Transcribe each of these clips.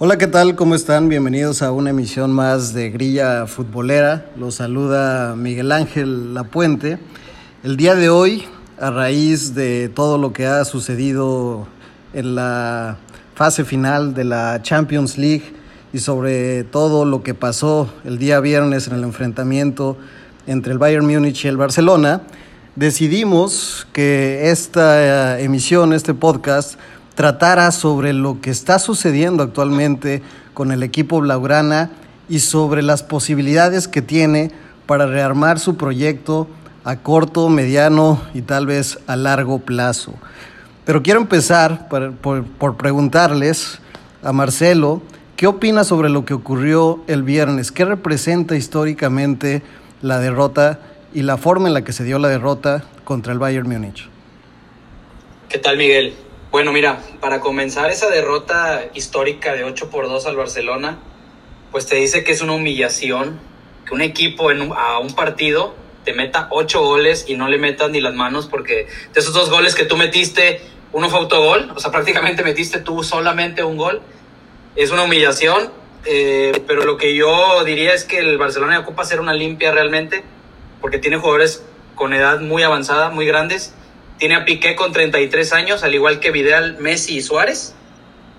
Hola, ¿qué tal? ¿Cómo están? Bienvenidos a una emisión más de Grilla Futbolera. Los saluda Miguel Ángel Lapuente. El día de hoy, a raíz de todo lo que ha sucedido en la fase final de la Champions League y sobre todo lo que pasó el día viernes en el enfrentamiento entre el Bayern Múnich y el Barcelona, decidimos que esta emisión, este podcast, tratara sobre lo que está sucediendo actualmente con el equipo Blaugrana y sobre las posibilidades que tiene para rearmar su proyecto a corto, mediano y tal vez a largo plazo. Pero quiero empezar por, por, preguntarles a Marcelo, ¿qué opina sobre lo que ocurrió el viernes? ¿Qué representa históricamente la derrota y la forma en la que se dio la derrota contra el Bayern Múnich? ¿Qué tal, Miguel? Bueno, mira, para comenzar esa derrota histórica de 8 por 2 al Barcelona, pues te dice que es una humillación que un equipo en a un partido te meta 8 goles y no le metas ni las manos porque de esos dos goles que tú metiste, uno fue autogol, o sea, prácticamente metiste tú solamente un gol. Es una humillación, eh, pero lo que yo diría es que el Barcelona ocupa hacer una limpia realmente porque tiene jugadores con edad muy avanzada, muy grandes tiene a Piqué con 33 años, al igual que Vidal, Messi y Suárez,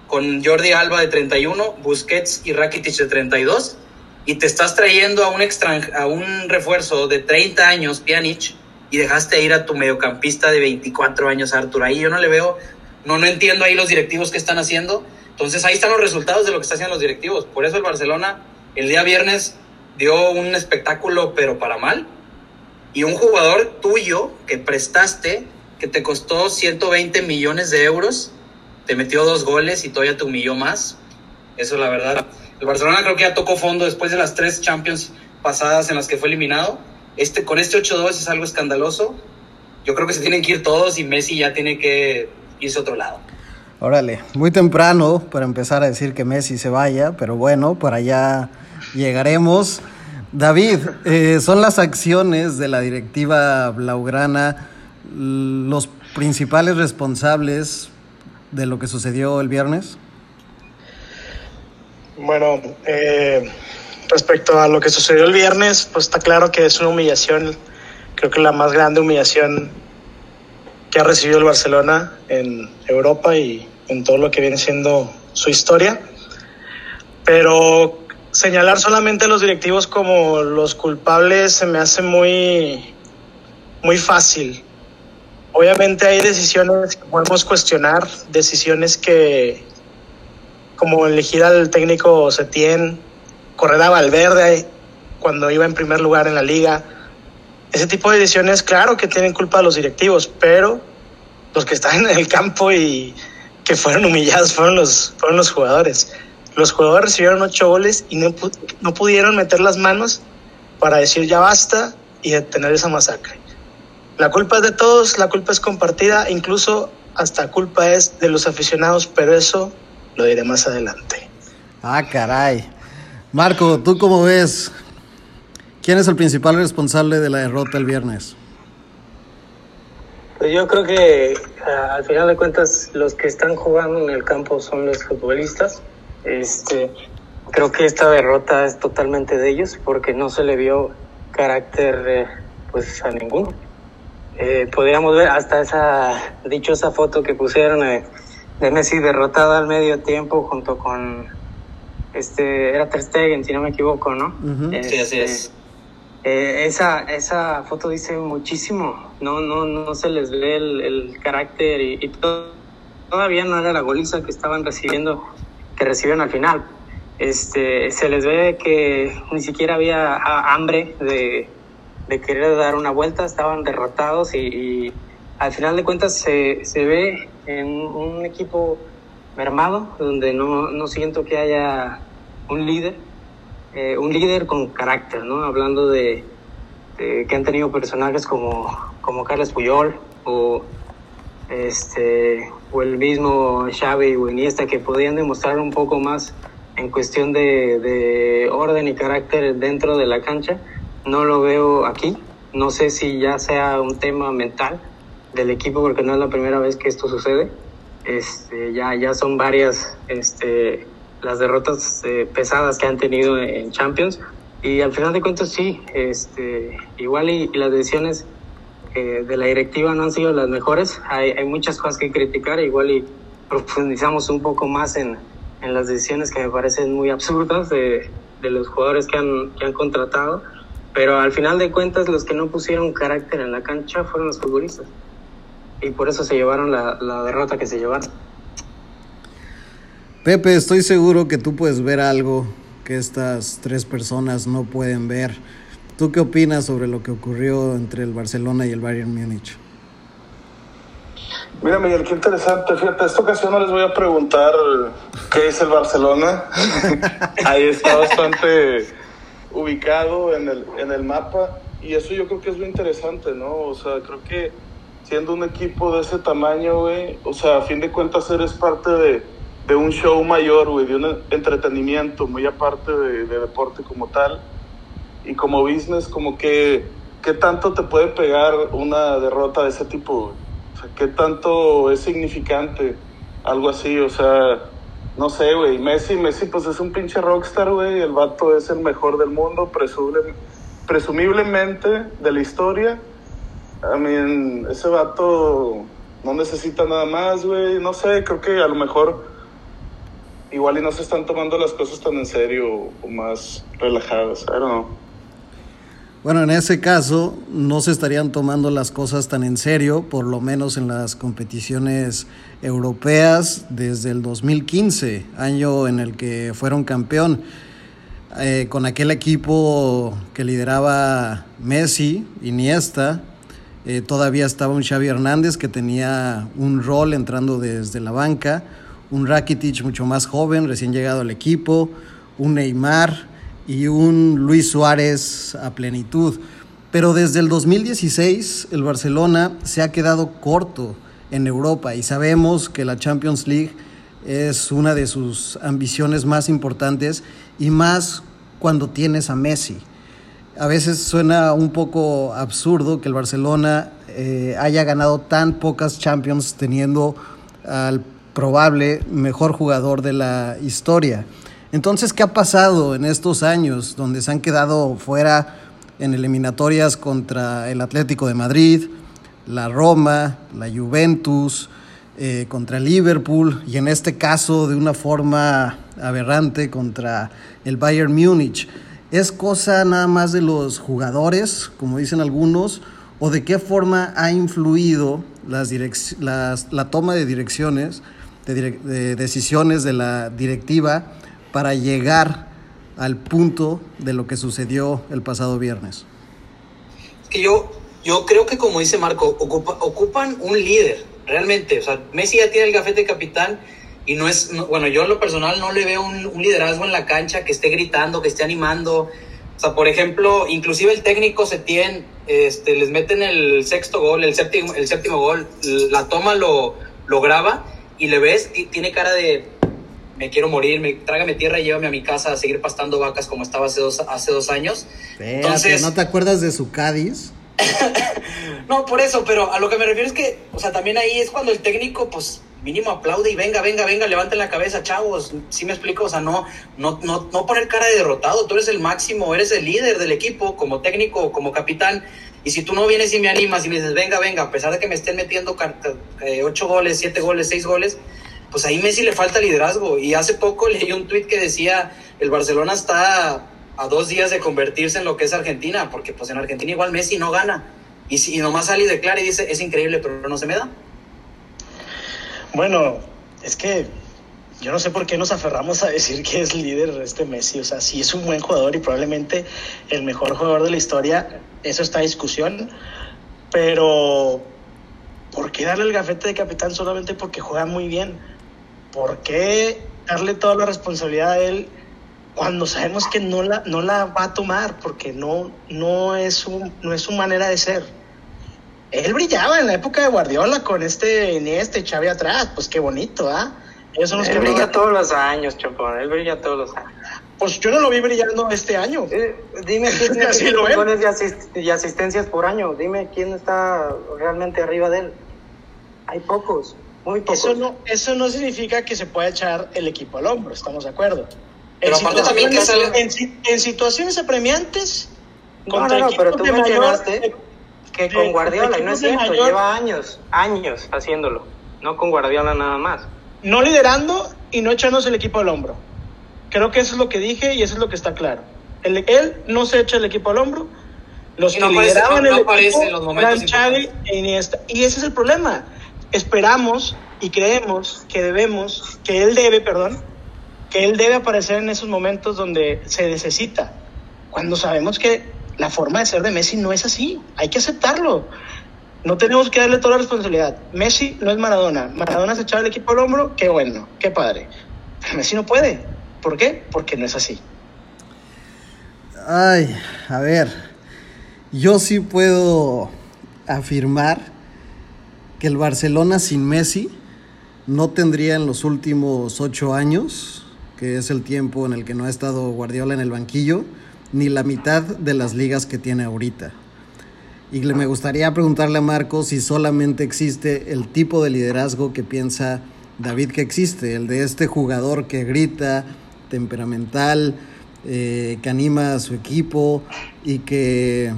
con Jordi Alba de 31, Busquets y Rakitic de 32, y te estás trayendo a un, a un refuerzo de 30 años, Pjanic, y dejaste ir a tu mediocampista de 24 años, Artur. Ahí yo no le veo, no, no entiendo ahí los directivos que están haciendo. Entonces ahí están los resultados de lo que están haciendo los directivos. Por eso el Barcelona el día viernes dio un espectáculo, pero para mal. Y un jugador tuyo que prestaste que te costó 120 millones de euros, te metió dos goles y todavía te humilló más. Eso la verdad. El Barcelona creo que ya tocó fondo después de las tres Champions pasadas en las que fue eliminado. Este, con este 8-2 es algo escandaloso. Yo creo que se tienen que ir todos y Messi ya tiene que irse a otro lado. Órale, muy temprano para empezar a decir que Messi se vaya, pero bueno, para allá llegaremos. David, eh, son las acciones de la directiva Blaugrana los principales responsables de lo que sucedió el viernes? Bueno, eh, respecto a lo que sucedió el viernes, pues está claro que es una humillación, creo que la más grande humillación que ha recibido el Barcelona en Europa y en todo lo que viene siendo su historia. Pero señalar solamente a los directivos como los culpables se me hace muy, muy fácil. Obviamente hay decisiones que podemos cuestionar, decisiones que, como elegir al técnico Setién, correr a Valverde cuando iba en primer lugar en la liga. Ese tipo de decisiones, claro que tienen culpa los directivos, pero los que están en el campo y que fueron humillados fueron los, fueron los jugadores. Los jugadores recibieron ocho goles y no, no pudieron meter las manos para decir ya basta y detener esa masacre. La culpa es de todos, la culpa es compartida, incluso hasta culpa es de los aficionados, pero eso lo diré más adelante. Ah, caray. Marco, ¿tú cómo ves? ¿Quién es el principal responsable de la derrota el viernes? Pues yo creo que al final de cuentas los que están jugando en el campo son los futbolistas. Este, creo que esta derrota es totalmente de ellos porque no se le vio carácter eh, pues a ninguno eh, podríamos ver hasta esa dichosa foto que pusieron de, Messi derrotado al medio tiempo junto con este era Ter Stegen si no me equivoco no sí así es. eh, esa esa foto dice muchísimo. No no no se les ve el, carácter y, todavía no era la goliza que estaban recibiendo que recibieron al final. Este se les ve que ni siquiera había hambre de de querer dar una vuelta, estaban derrotados y, al final de cuentas se, se, ve en un equipo mermado, donde no, no siento que haya un líder, eh, un líder con carácter, ¿no? Hablando de, que han tenido personajes como, como Carles Puyol o, este, o el mismo Xavi o Iniesta que podían demostrar un poco más en cuestión de, de orden y carácter dentro de la cancha no lo veo aquí. No sé si ya sea un tema mental del equipo, porque no es la primera vez que esto sucede. Este, ya, ya son varias este, las derrotas eh, pesadas que han tenido en Champions. Y al final de cuentas sí, este, igual y, las decisiones eh, de la directiva no han sido las mejores. Hay, hay, muchas cosas que criticar, igual y profundizamos un poco más en, en las decisiones que me parecen muy absurdas de, de los jugadores que han, que han contratado. Pero al final de cuentas los que no pusieron carácter en la cancha fueron los futbolistas. Y por eso se llevaron la, la derrota que se llevaron. Pepe, estoy seguro que tú puedes ver algo que estas tres personas no pueden ver. ¿Tú qué opinas sobre lo que ocurrió entre el Barcelona y el Bayern Múnich? Mira, Miguel, qué interesante. Fíjate, esta ocasión no les voy a preguntar qué es el Barcelona. Ahí está bastante ubicado en el, en el mapa. Y eso yo creo que es lo interesante, ¿no? O sea, creo que siendo un equipo de ese tamaño, güey, o sea, a fin de cuentas eres parte de de un show mayor, güey, de un entretenimiento muy aparte de, deporte como tal. Y como business, como que, ¿qué tanto te puede pegar una derrota de ese tipo, O sea, ¿qué tanto es significante algo así? O sea, no sé, güey, Messi, Messi pues es un pinche rockstar, güey, el vato es el mejor del mundo, presumiblemente de la historia. I mean, ese vato no necesita nada más, güey, no sé, creo que a lo mejor igual y no se están tomando las cosas tan en serio o más relajadas. I don't know. Bueno, en ese caso no se estarían tomando las cosas tan en serio, por lo menos en las competiciones europeas desde el 2015, año en el que fueron campeón, eh, con aquel equipo que lideraba Messi, Iniesta, eh, todavía estaba un Xavi Hernández que tenía un rol entrando desde la banca, un Rakitic mucho más joven, recién llegado al equipo, un Neymar y un Luis Suárez a plenitud. Pero desde el 2016 el Barcelona se ha quedado corto en Europa y sabemos que la Champions League es una de sus ambiciones más importantes y más cuando tienes a Messi. A veces suena un poco absurdo que el Barcelona eh, haya ganado tan pocas Champions teniendo al probable mejor jugador de la historia. Entonces, ¿qué ha pasado en estos años donde se han quedado fuera en eliminatorias contra el Atlético de Madrid, la Roma, la Juventus, eh, contra Liverpool y en este caso de una forma aberrante contra el Bayern Múnich? ¿Es cosa nada más de los jugadores, como dicen algunos, o de qué forma ha influido las las, la toma de direcciones de, decisiones de la directiva para llegar al punto de lo que sucedió el pasado viernes? Es que yo, yo creo que como dice Marco, ocupan un líder, realmente. O sea, Messi ya tiene el gafete de capitán y no es, bueno, yo en lo personal no le veo un, liderazgo en la cancha que esté gritando, que esté animando. O sea, por ejemplo, inclusive el técnico se tiene, este, les meten el sexto gol, el séptimo, el séptimo gol, la toma lo, lo graba y le ves, tiene cara de me quiero morir, me, trágame tierra y llévame a mi casa a seguir pastando vacas como estaba hace dos, hace dos años. Entonces, ¿no te acuerdas de su Cádiz? no, por eso, pero a lo que me refiero es que, o sea, también ahí es cuando el técnico, pues, mínimo aplaude y venga, venga, venga, levanten la cabeza, chavos. ¿Sí me explico? O sea, no, no, no, no poner cara de derrotado. Tú eres el máximo, eres el líder del equipo, como técnico, como capitán. Y si tú no vienes y me animas y me dices, venga, venga, a pesar de que me estén metiendo eh, ocho goles, siete goles, seis goles, pues ahí Messi le falta liderazgo. Y hace poco leí un tuit que decía, el Barcelona está a dos días de convertirse en lo que es Argentina, porque pues en Argentina igual Messi no gana. Y, si, y nomás sale y declara y dice, es increíble, pero no se me da. Bueno, es que yo no sé por qué nos aferramos a decir que es líder este Messi. O sea, sí es un buen jugador y probablemente el mejor jugador de la historia. Eso está en discusión. Pero, ¿por qué darle el gafete de capitán solamente porque juega muy bien? ¿Por qué darle toda la responsabilidad a él cuando sabemos que no la, no la va a tomar? Porque no, no, es no es su manera de ser. Él brillaba en la época de Guardiola con este este Xavi atrás. Pues qué bonito, ¿ah? Él brilla todos los años, Chapón. Él brilla todos los años. Pues yo no lo vi brillando este año. Eh, dime quién tiene goles y, asistencias por año. Dime quién está realmente arriba de él. Hay pocos. Muy. Eso no, eso no significa que se pueda echar el equipo al hombro, estamos de acuerdo. Pero en, aparte también que sale- en, en situaciones apremiantes, No, no, no, pero tú de mayor- mencionaste que de- con Guardiola, y no es de cierto, mayor- lleva años, años haciéndolo. No con Guardiola nada más. no liderando y no echándose el equipo al hombro. Creo que eso es lo que dije y eso es lo que está claro. Él, él no se echa el equipo al hombro. Los Y no que aparece- lideraban no el aparece equipo en los momentos eran Xavi e Iniesta. Y ese es el problema. Esperamos y creemos que debemos, que él debe, perdón, que él debe aparecer en esos momentos donde se necesita. Cuando sabemos que la forma de ser de Messi no es así. Hay que aceptarlo. No tenemos que darle toda la responsabilidad. Messi no es Maradona. Maradona se echaba el equipo al hombro, qué bueno, qué padre. Pero Messi no puede. ¿Por qué? Porque no es así. Ay, a ver, yo sí puedo afirmar que el Barcelona sin Messi no tendría en los últimos ocho años, que es el tiempo en el que no ha estado Guardiola en el banquillo, ni la mitad de las ligas que tiene ahorita. Y me gustaría preguntarle a Marco si solamente existe el tipo de liderazgo que piensa David que existe, el de este jugador que grita, temperamental, eh, que anima a su equipo y que,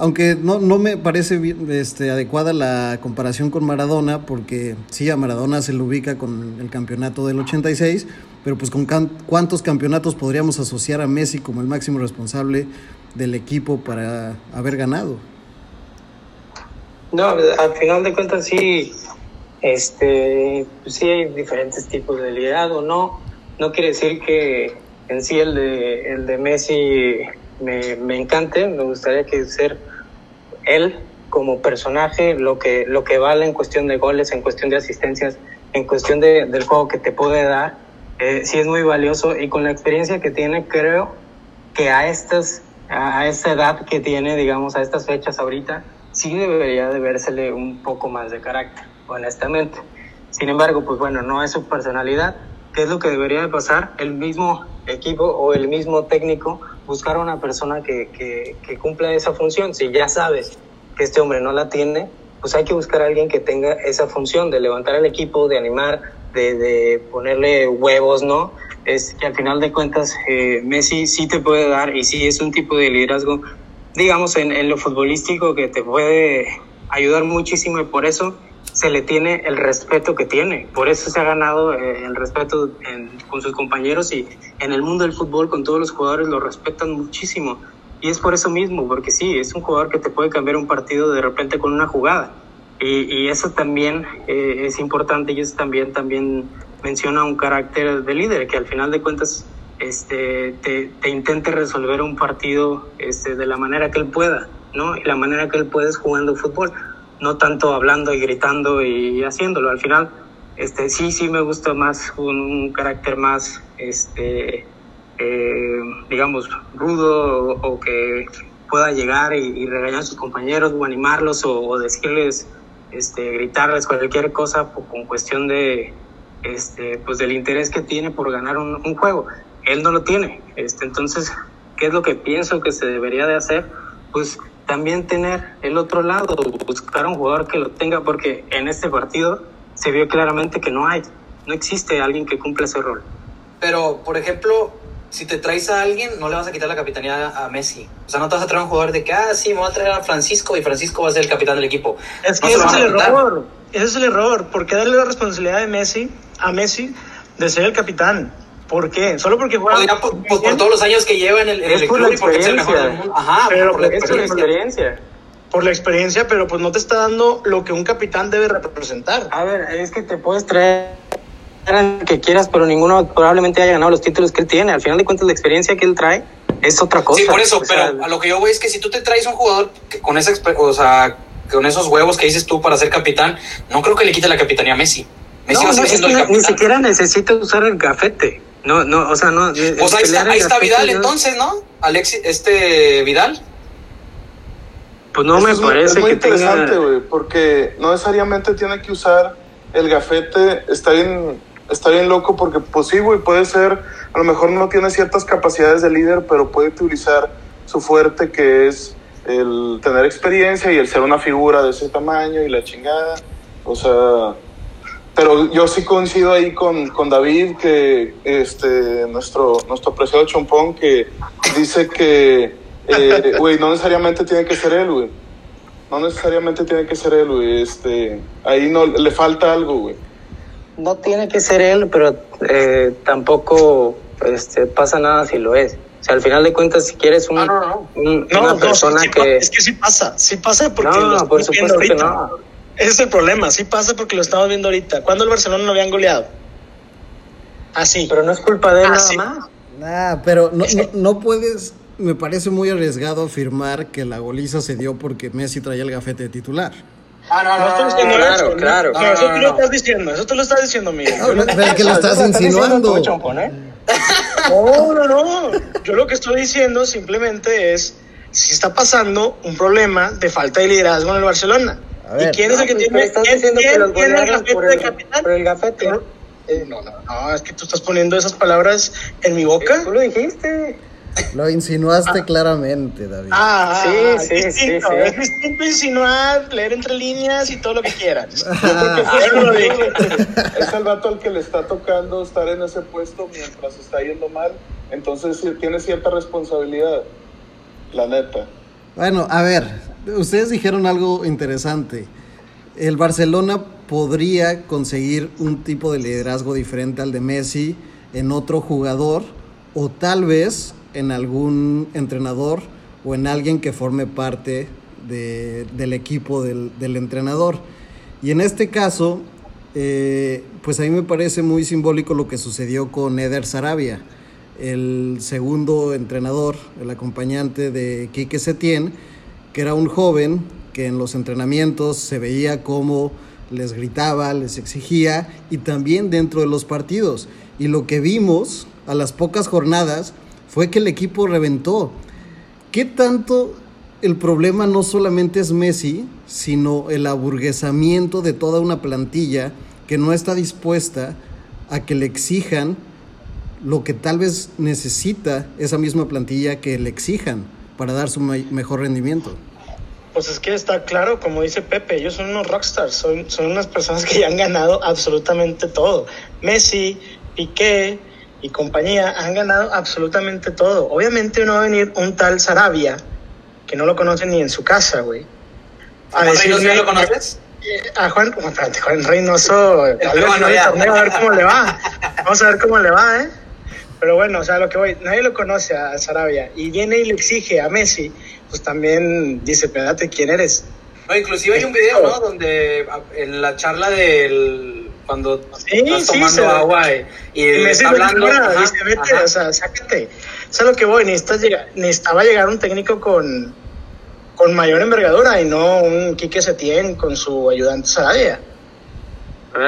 aunque no, no me parece este, adecuada la comparación con Maradona, porque sí, a Maradona se le ubica con el campeonato del 86, pero pues con cuántos campeonatos podríamos asociar a Messi como el máximo responsable del equipo para haber ganado. No, al final de cuentas sí, este, pues sí hay diferentes tipos de liderazgo, no, no quiere decir que en sí el de, el de Messi me, me encante, me gustaría que ser él como personaje lo que, lo que vale en cuestión de goles, en cuestión de asistencias, en cuestión de, del juego que te puede dar, eh, sí es muy valioso y con la experiencia que tiene creo que a estas a esta edad que tiene, digamos, a estas fechas ahorita, sí debería de vérsele un poco más de carácter, honestamente. Sin embargo, pues bueno, no es su personalidad. ¿Qué es lo que debería de pasar? El mismo equipo o el mismo técnico buscar a una persona que, que, que cumpla esa función. Si ya sabes que este hombre no la tiene, pues hay que buscar a alguien que tenga esa función de levantar el equipo, de animar, de, de ponerle huevos, ¿no? Es que al final de cuentas eh, Messi sí te puede dar y sí es un tipo de liderazgo, digamos, en, en lo futbolístico que te puede ayudar muchísimo y por eso se le tiene el respeto que tiene. Por eso se ha ganado eh, el respeto con sus compañeros y en el mundo del fútbol con todos los jugadores lo respetan muchísimo. Y es por eso mismo, porque sí, es un jugador que te puede cambiar un partido de repente con una jugada. Y, eso también eh, es importante y eso también, también menciona un carácter de líder, que al final de cuentas este, te, te intente resolver un partido este, de la manera que él pueda, ¿no? Y la manera que él puede es jugando fútbol, no tanto hablando y gritando y haciéndolo. Al final, este, sí, sí me gusta más un, carácter más, este, eh, digamos, rudo o, que pueda llegar y, regañar a sus compañeros o animarlos o, decirles, este, gritarles cualquier cosa po- con cuestión de, este, pues del interés que tiene por ganar un, un juego. Él no lo tiene. Este, entonces, ¿qué es lo que pienso que se debería de hacer? Pues también tener el otro lado, buscar un jugador que lo tenga, porque en este partido se vio claramente que no hay, no existe alguien que cumpla ese rol. Pero, por ejemplo, si te traes a alguien, no le vas a quitar la capitanía a Messi. O sea, no te vas a traer a un jugador de que, ah, sí, me voy a traer a Francisco y Francisco va a ser el capitán del equipo. Es No que lo ese es el error. Ese es el error. ¿Por qué darle la responsabilidad de Messi a Messi de ser el capitán? ¿Por qué? Solo porque juega. Por, por- por todos los años que lleva en el, en Es el por club la y porque es el mejor del experiencia. mundo. Ajá, Pero por la por experiencia. por la experiencia, pero pues no te está dando lo que un capitán debe representar. A ver, es que te puedes traer al que quieras, pero ninguno probablemente haya ganado los títulos que él tiene. Al final de cuentas, la experiencia que él trae es otra cosa. Sí, por eso, O sea, pero a lo que yo voy es que si tú te traes un jugador que con esa exper- o sea, con esos huevos que dices tú para ser capitán, no creo que le quite la capitanía a Messi. Messi no, no, es que no- ni siquiera necesita usar el gafete. No, no, o sea, no. Pues ahí está, ahí está Vidal entonces, ¿no? Alexis, este Vidal. Pues no Eso me es muy- parece es muy que interesante, tenga. güey, porque no necesariamente tiene que usar el gafete. Está bien, está bien loco porque, pues sí, güey, puede ser, a lo mejor no tiene ciertas capacidades de líder, pero puede utilizar su fuerte que es el tener experiencia y el ser una figura de ese tamaño y la chingada. O sea, pero yo sí coincido ahí con, con David, que este, nuestro, nuestro apreciado Chompón, que dice que, eh, güey, no necesariamente tiene que ser él, güey. No necesariamente tiene que ser él, güey. Este, ahí no, le falta algo, güey. No tiene que ser él, pero eh, tampoco este, pasa nada si lo es. O sea, al final de cuentas, si quieres un, No, no, no. un- No, una no, persona sí, que... es que sí pasa, sí pasa porque No, por supuesto que no. Ese es el problema, sí pasa porque lo estamos viendo ahorita. ¿Cuándo el Barcelona no habían goleado? Así. Pero no es culpa de él Ah, nada más. Nah, pero no, no, no puedes, me parece muy arriesgado afirmar que la goliza se dio porque Messi traía el gafete de titular. Ah, no, No estoy diciendo claro, eso, ¿no? claro. No, No, eso no, tú no, lo no. estás diciendo, eso tú lo estás diciendo, Miguel. No, pero que lo estás insinuando. No, no, no. Yo lo que estoy diciendo simplemente es si está pasando un problema de falta de liderazgo en el Barcelona. A ver. ¿Y quién es el que pues, tiene, pero estás quién- diciendo que los golearon gafete por de el- capitán? por el gafete. Eh, No, no, no, es que tú estás poniendo esas palabras en mi boca. Tú lo dijiste. Lo insinuaste claramente, David. Ah, Sí, es sí, distinto, sí, sí. Es distinto insinuar, leer entre líneas y todo lo que quieras. Ah, Yo no dije. Es el vato al que le está tocando estar en ese puesto mientras está yendo mal. Entonces sí, tiene cierta responsabilidad. La neta. Bueno, a ver, ustedes dijeron algo interesante. El Barcelona podría conseguir un tipo de liderazgo diferente al de Messi en otro jugador o tal vez en algún entrenador o en alguien que forme parte de- del equipo del, del entrenador. Y en este caso, eh, pues a mí me parece muy simbólico lo que sucedió con Eder Sarabia, el segundo entrenador, el acompañante de Quique Setién, que era un joven que en los entrenamientos se veía como les gritaba, les exigía y también dentro de los partidos. Y lo que vimos a las pocas jornadas fue que el equipo reventó. ¿Qué tanto el problema no solamente es Messi, sino el aburguesamiento de toda una plantilla que no está dispuesta a que le exijan lo que tal vez necesita esa misma plantilla que le exijan para dar su me- mejor rendimiento? Pues es que está claro, como dice Pepe, ellos son unos rockstars, son, son unas personas que ya han ganado absolutamente todo. Messi, Piqué y compañía han ganado absolutamente todo. Obviamente no va a venir un tal Sarabia, que no lo conoce ni en su casa, güey. ¿A Juan Reynoso ya lo conoces? Eh, A Juan, Juan, espérate, Juan Reynoso, torneo, a ver cómo le va. Vamos a ver cómo le va, ¿eh? Pero bueno, o sea, lo que voy, nadie lo conoce a Sarabia y viene y le exige a Messi, pues también dice, espérate, ¿quién eres? No, inclusive hay un video, ¿no? Donde en la charla del cuando Sí, estás sí, tomando se- agua y, y Messi está hablando. ajá, vete, ajá. o sea, sácate. Eso es lo que voy, necesitas llegar, necesitaba llegar un técnico con, con mayor envergadura y no un Quique Setién con su ayudante Sarabia.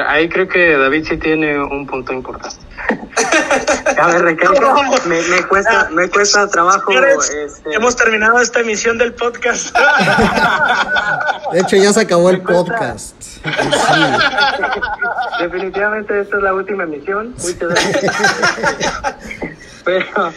Ahí creo que David sí tiene un punto importante. A ver, recalco, me, me cuesta, me cuesta trabajo. Señores, este, Hemos terminado esta emisión del podcast. De hecho, ya se acabó el cuesta. podcast. Sí. Definitivamente esta es la última emisión. Muchas gracias. pero,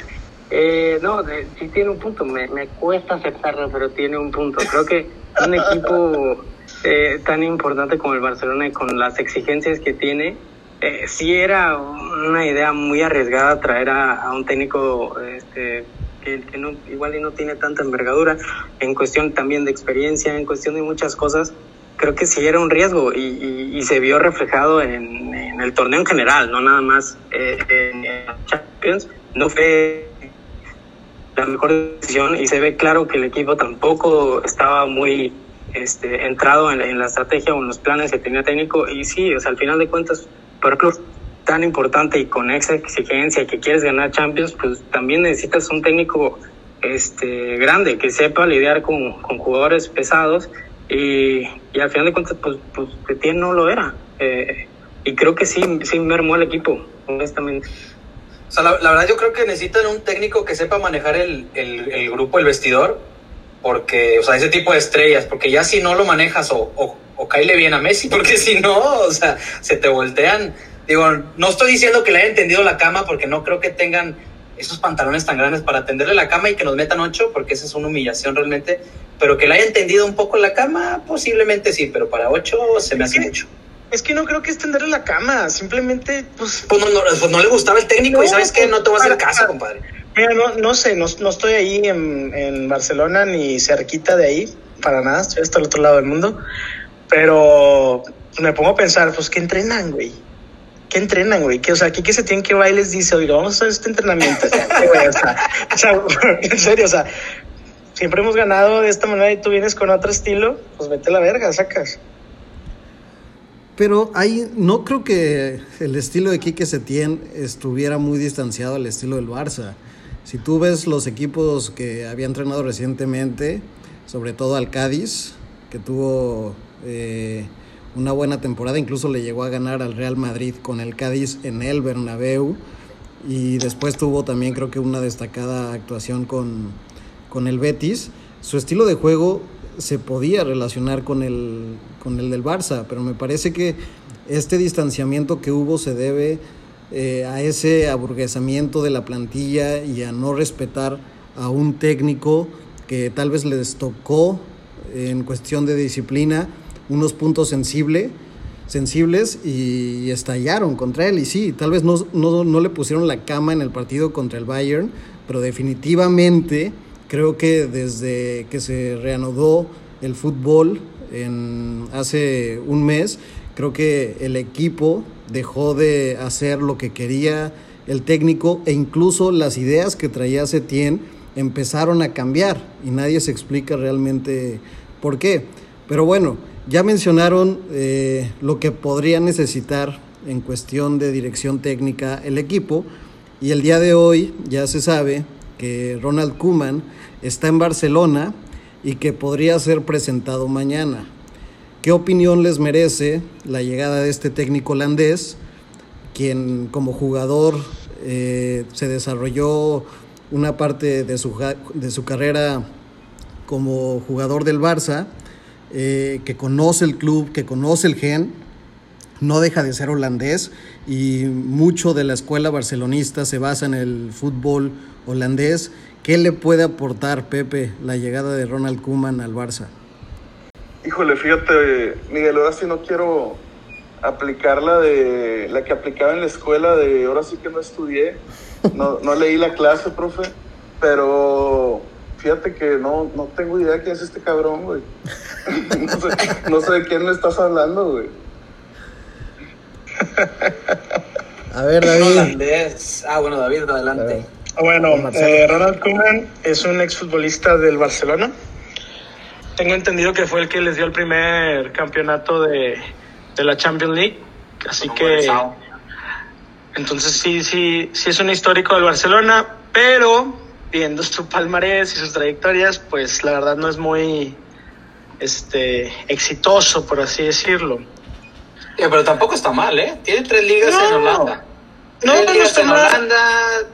eh, no, sí tiene un punto. Me, me cuesta aceptarlo, pero tiene un punto. Creo que un equipo eh, tan importante como el Barcelona y con las exigencias que tiene, eh, sí era una idea muy arriesgada traer a, un técnico este, que, no, igual y no tiene tanta envergadura en cuestión también de experiencia, en cuestión de muchas cosas creo que sí era un riesgo y, y- se vio reflejado en, en el torneo en general, no nada más eh, en Champions. No fue la mejor decisión y se ve claro que el equipo tampoco estaba muy este, entrado en, en la estrategia o en los planes que tenía técnico. Y sí, o sea, al final de cuentas, para club tan importante y con esa exigencia que quieres ganar Champions, pues también necesitas un técnico este grande que sepa lidiar con, jugadores pesados. Y, al final de cuentas pues, pues Setién no lo era. Eh, y creo que sí, sí mermó el equipo honestamente. O sea, la, verdad yo creo que necesitan un técnico que sepa manejar el, el grupo, el vestidor, porque, o sea, ese tipo de estrellas, porque ya si no lo manejas o, o, o caile bien a Messi, porque si no, o sea, se te voltean. Digo, no estoy diciendo que le hayan tendido la cama, porque no creo que tengan esos pantalones tan grandes para tenderle la cama y que nos metan ocho, porque esa es una humillación realmente, pero que le hayan tendido un poco la cama, posiblemente sí, pero para ocho se me hace mucho. Es que no creo que es tenderle la cama, simplemente, pues... Pues no, no, pues no le gustaba el técnico y ¿sabes qué? No te voy a hacer caso, compadre. Mira, no, no sé, no, no estoy ahí en, en Barcelona ni cerquita de ahí, para nada, estoy hasta el otro lado del mundo, pero me pongo a pensar, pues, ¿qué entrenan, güey? ¿Qué entrenan, güey? ¿Qué, o sea, aquí que se tienen que va y les dice, oiga, vamos a hacer este entrenamiento. ¿qué? O sea, o sea, en serio, o sea, siempre hemos ganado de esta manera y tú vienes con otro estilo, pues vete a la verga, sacas. Pero ahí no creo que el estilo de Quique Setién estuviera muy distanciado al estilo del Barça. Si tú ves los equipos que había entrenado recientemente, sobre todo al Cádiz, que tuvo eh, una buena temporada, incluso le llegó a ganar al Real Madrid con el Cádiz en el Bernabéu y después tuvo también creo que una destacada actuación con, con el Betis. Su estilo de juego se podía relacionar con el, con el del Barça, pero me parece que este distanciamiento que hubo se debe eh, a ese aburguesamiento de la plantilla y a no respetar a un técnico que tal vez les tocó en cuestión de disciplina unos puntos sensibles y estallaron contra él. Y sí, tal vez no, no, no, le pusieron la cama en el partido contra el Bayern, pero definitivamente creo que desde que se reanudó el fútbol en, hace un mes, creo que el equipo dejó de hacer lo que quería el técnico e incluso las ideas que traía Setién empezaron a cambiar y nadie se explica realmente por qué. Pero bueno, ya mencionaron eh, lo que podría necesitar en cuestión de dirección técnica el equipo y el día de hoy ya se sabe que Ronald Koeman está en Barcelona y que podría ser presentado mañana. ¿Qué opinión les merece la llegada de este técnico holandés, quien como jugador eh, se desarrolló una parte de su, de su carrera como jugador del Barça? Eh, que conoce el club, que conoce el gen, no deja de ser holandés y mucho de la escuela barcelonista se basa en el fútbol holandés. ¿Qué le puede aportar Pepe la llegada de Ronald Koeman al Barça? Híjole, fíjate, Miguel, ahora sí no quiero aplicar la de la que aplicaba en la escuela de ahora sí que no estudié, no, no leí la clase, profe, pero fíjate que no, no tengo idea quién es este cabrón, güey. No sé, no sé de quién me estás hablando, güey. A ver, David. Holandés. Ah, bueno, David, adelante. Bueno, eh, Ronald Koeman es un exfutbolista del Barcelona. Tengo entendido que fue el que les dio el primer campeonato de, de la Champions League. Así que. Entonces, sí, sí, sí es un histórico del Barcelona, pero viendo su palmarés y sus trayectorias, pues la verdad no es muy este, exitoso, por así decirlo. Yeah, pero tampoco está mal, ¿eh? Tiene tres ligas No. en Holanda. No, no ligas está en mal. Holanda,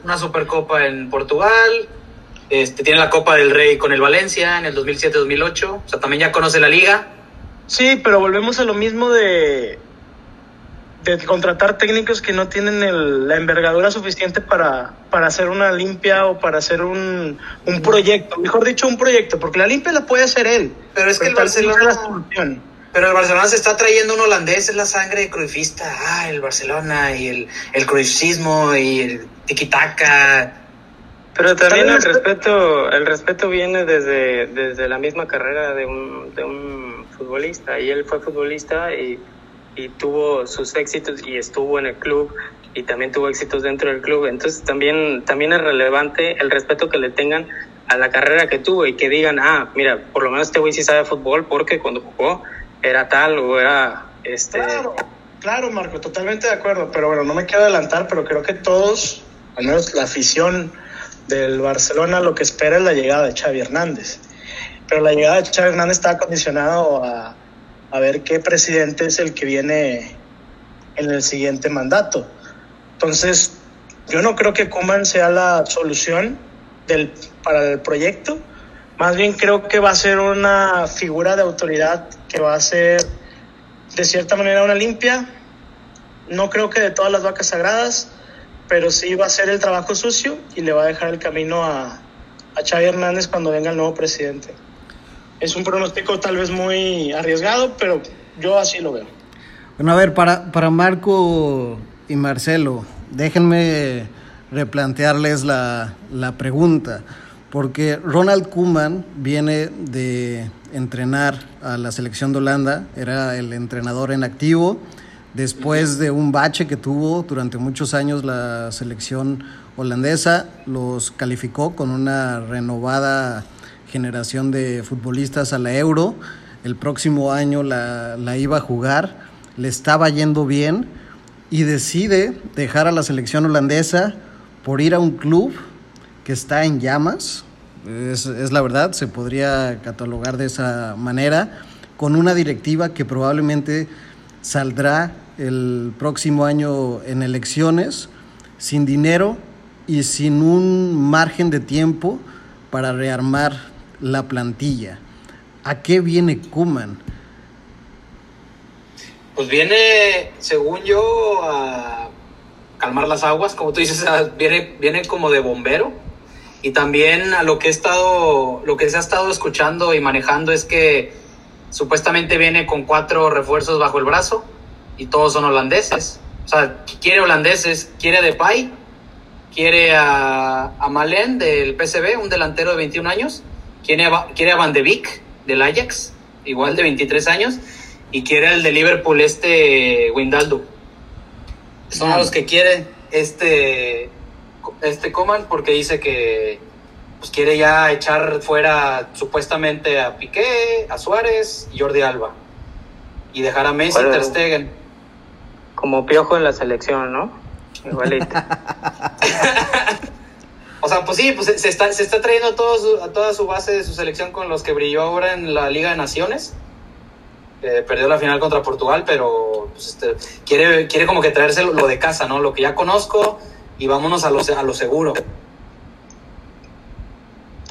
una Supercopa en Portugal. Este, tiene la Copa del Rey con el Valencia en el 2007-2008. O sea, también ya conoce la liga. Sí, pero volvemos a lo mismo de, de contratar técnicos que no tienen el- la envergadura suficiente para, para hacer una limpia o para hacer un, un proyecto. Mejor dicho, un proyecto, porque la limpia la puede hacer él. Pero es que el Barcelona- es la solución. Pero el Barcelona se está trayendo un holandés, es la sangre cruifista. Ah, el Barcelona y el, el y el tiki-taka. Pero también el respeto, el respeto viene desde, desde la misma carrera de un, de un futbolista. Y él fue futbolista y, y tuvo sus éxitos y estuvo en el club y también tuvo éxitos dentro del club. Entonces también, también es relevante el respeto que le tengan a la carrera que tuvo y que digan, ah, mira, por lo menos este güey sí sabe fútbol porque cuando jugó era tal o era este... Claro, claro, Marco, totalmente de acuerdo. Pero bueno, no me quiero adelantar, pero creo que todos, al menos la afición del Barcelona, lo que espera es la llegada de Xavi Hernández. Pero la llegada de Xavi Hernández está condicionado a, a ver qué presidente es el que viene en el siguiente mandato. Entonces, yo no creo que Kuman sea la solución del, para el proyecto. Más bien creo que va a ser una figura de autoridad que va a ser de cierta manera una limpia. No creo que de todas las vacas sagradas, pero sí va a ser el trabajo sucio y le va a dejar el camino a, a Xavi Hernández cuando venga el nuevo presidente. Es un pronóstico tal vez muy arriesgado, pero yo así lo veo. Bueno, a ver, para, para Marco y Marcelo, déjenme replantearles la, la pregunta, porque Ronald Koeman viene de entrenar a la selección de Holanda, era el entrenador en activo, después de un bache que tuvo durante muchos años la selección holandesa, los calificó con una renovada generación de futbolistas a la Euro, el próximo año la, la iba a jugar, le estaba yendo bien y decide dejar a la selección holandesa por ir a un club que está en llamas, es, es, la verdad, se podría catalogar de esa manera, con una directiva que probablemente saldrá el próximo año en elecciones, sin dinero y sin un margen de tiempo para rearmar la plantilla. ¿A qué viene Kuman? Pues viene, según yo, a calmar las aguas, como tú dices, viene, viene como de bombero. Y también a lo que he estado, lo que se ha estado escuchando y manejando es que supuestamente viene con cuatro refuerzos bajo el brazo y todos son holandeses. O sea, quiere holandeses, quiere a Depay, quiere a, a Malen del PSV, un delantero de 21 años, quiere a, quiere a Van de Beek del Ajax, igual de 23 años, y quiere el de Liverpool este Windaldo. Son los que quiere este este Coman porque dice que pues, quiere ya echar fuera supuestamente a Piqué, a Suárez y Jordi Alba y dejar a Messi, Ter Stegen. Como piojo en la selección, ¿no? Igualito. o sea, pues sí, pues se está, se está trayendo todo a toda su base de su selección con los que brilló ahora en la Liga de Naciones. Eh, perdió la final contra Portugal, pero pues, este, quiere, quiere como que traerse lo, de casa, ¿no? Lo que ya conozco y vámonos a lo, a lo seguro.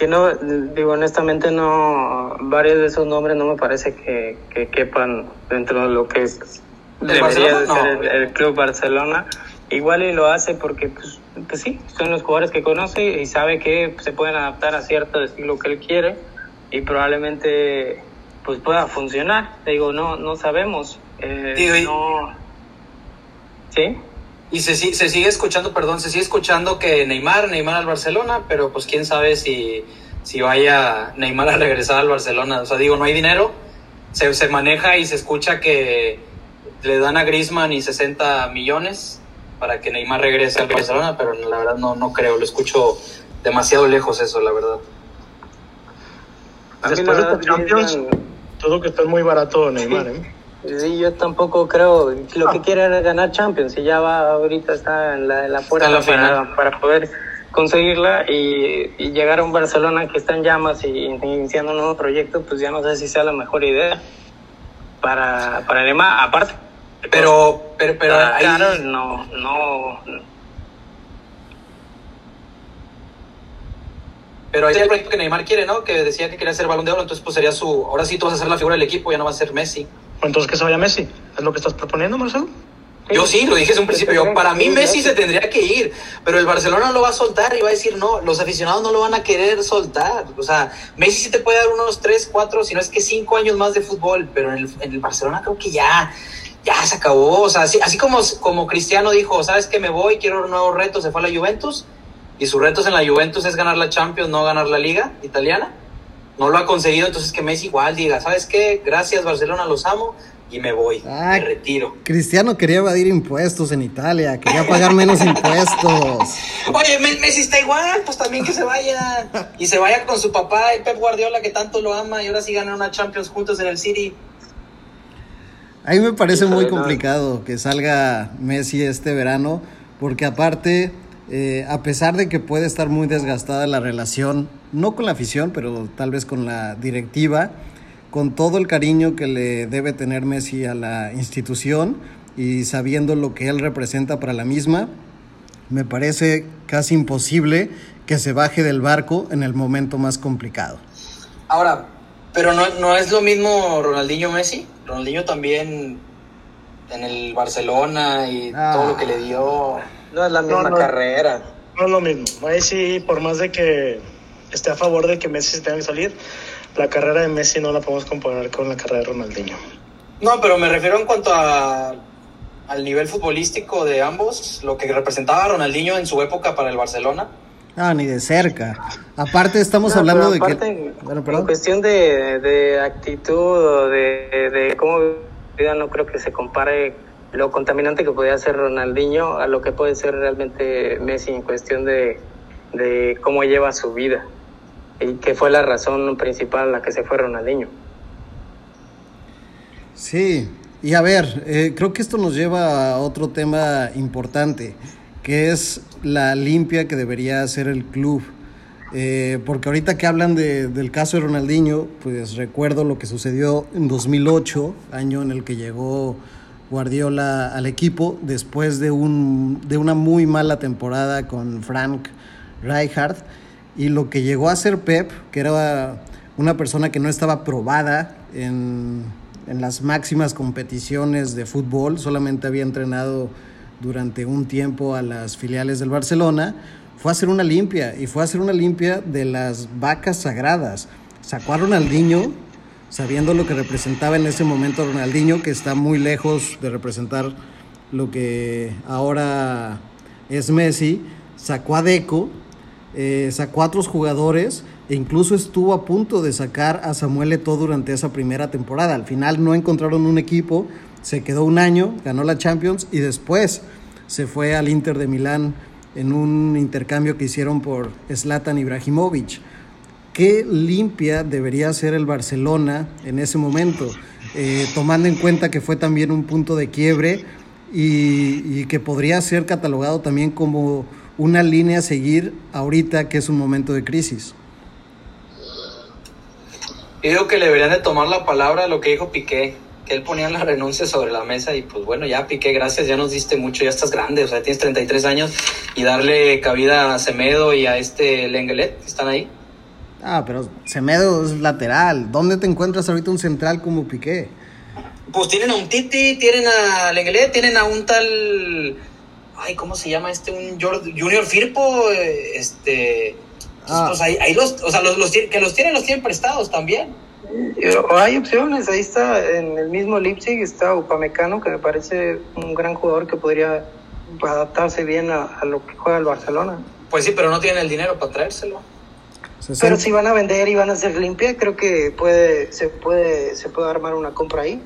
Que no, digo, honestamente no, varios de esos nombres no me parece que, que quepan dentro de lo que es, debería de ser no. el, el, Club Barcelona. Igual y lo hace porque, pues, pues sí, son los jugadores que conoce y sabe que se pueden adaptar a cierto estilo que él quiere y probablemente pues pueda funcionar. Digo, no, no sabemos. Eh, no... ¿Sí? Y se, se sigue escuchando, perdón, se sigue escuchando que Neymar, Neymar al Barcelona, pero pues quién sabe si, si vaya Neymar a regresar al Barcelona. O sea, digo, no hay dinero, se, se maneja y se escucha que le dan a Griezmann y 60 millones para que Neymar regrese al Barcelona, pero la verdad no, no creo, lo escucho demasiado lejos eso, la verdad. Después de los Champions, todo que está muy barato Neymar, ¿eh? Sí, yo tampoco creo. Lo que quiere es ganar Champions y ya va, ahorita está en la, en la puerta la para, para, poder conseguirla y, y, llegar a un Barcelona que está en llamas y iniciando un nuevo proyecto, pues ya no sé si sea la mejor idea para, para Neymar. Aparte, pero, pero, pero ahí... claro, no, no. Pero ahí el proyecto que Neymar quiere, ¿no? Que decía que quería ser balón de oro, entonces pues sería su. Ahora sí tú vas a ser la figura del equipo, ya no va a ser Messi. Entonces que se vaya Messi. ¿Es lo que estás proponiendo, Marcelo? Yo sí, lo dije desde un principio. Yo, para mí Messi se tendría que ir, pero el Barcelona no lo va a soltar y va a decir no, los aficionados no lo van a querer soltar. O sea, Messi sí te puede dar unos 3, 4, si no es que 5 años más de fútbol, pero en el, en el Barcelona creo que ya, ya se acabó. O sea, así, así como, como Cristiano dijo, ¿sabes que Me voy, quiero un nuevo reto, se fue a la Juventus y sus retos en la Juventus es ganar la Champions, no ganar la Liga italiana. No lo ha conseguido, entonces que Messi igual diga, ¿sabes qué? Gracias Barcelona, los amo, y me voy, ah, me retiro. Cristiano quería evadir impuestos en Italia, quería pagar menos impuestos. Oye, Messi está igual, pues también que se vaya. Y se vaya con su papá, el Pep Guardiola, que tanto lo ama, y ahora sí ganan una Champions juntos en el City. A mí me parece muy complicado que salga Messi este verano, porque aparte, eh, a pesar de que puede estar muy desgastada la relación, no con la afición, pero tal vez con la directiva, con todo el cariño que le debe tener Messi a la institución y sabiendo lo que él representa para la misma, me parece casi imposible que se baje del barco en el momento más complicado. Ahora, pero no, no es lo mismo Ronaldinho Messi. Ronaldinho también en el Barcelona y ah. todo lo que le dio. No es la misma No, no. carrera. No es lo mismo. Messi, por más de que esté a favor de que Messi se tenga que salir, la carrera de Messi no la podemos comparar con la carrera de Ronaldinho. No, pero me refiero en cuanto a, al nivel futbolístico de ambos, lo que representaba Ronaldinho en su época para el Barcelona. Ah, ni de cerca. Aparte estamos hablando de que... Bueno, en cuestión de, de actitud o de, de cómo vida, no creo que se compare lo contaminante que podía ser Ronaldinho a lo que puede ser realmente Messi en cuestión de, de cómo lleva su vida y que fue la razón principal a la que se fue Ronaldinho. Sí, y a ver, eh, creo que esto nos lleva a otro tema importante, que es la limpia que debería hacer el club. Eh, porque ahorita que hablan de, del caso de Ronaldinho, pues recuerdo lo que sucedió en 2008, año en el que llegó Guardiola al equipo, después de, un, de una muy mala temporada con Frank Rijkaard, y lo que llegó a ser Pep, que era una persona que no estaba probada en, en las máximas competiciones de fútbol, solamente había entrenado durante un tiempo a las filiales del Barcelona, fue a hacer una limpia y fue a hacer una limpia de las vacas sagradas. Sacó a Ronaldinho, sabiendo lo que representaba en ese momento Ronaldinho, que está muy lejos de representar lo que ahora es Messi. Sacó a Deco, eh, sacó a otros jugadores e incluso estuvo a punto de sacar a Samuel Eto'o durante esa primera temporada. Al final no encontraron un equipo, se quedó un año, ganó la Champions y después se fue al Inter de Milán en un intercambio que hicieron por Zlatan Ibrahimovic. ¿Qué limpia debería ser el Barcelona en ese momento? Eh, tomando en cuenta que fue también un punto de quiebre y, que podría ser catalogado también como una línea a seguir ahorita que es un momento de crisis. Yo que le deberían de tomar la palabra lo que dijo Piqué, que él ponía la renuncia sobre la mesa y pues bueno, ya Piqué, gracias, ya nos diste mucho, ya estás grande, o sea, tienes 33 años y darle cabida a Semedo y a este Lenglet, ¿están ahí? Ah, pero Semedo es lateral. ¿Dónde te encuentras ahorita un central como Piqué? Pues tienen a un Titi, tienen a Lenglet, tienen a un tal... Ay, ¿cómo se llama este? Un Junior Firpo, este... Ah. Pues ahí, ahí, los, o sea, los, los, que los tienen, los tienen prestados también. Hay opciones, ahí está, en el mismo Leipzig está Upamecano, que me parece un gran jugador que podría adaptarse bien a, a lo que juega el Barcelona. Pues sí, pero no tienen el dinero para traérselo. Pero si van a vender y van a hacer limpia, creo que puede, se puede, se puede armar una compra ahí.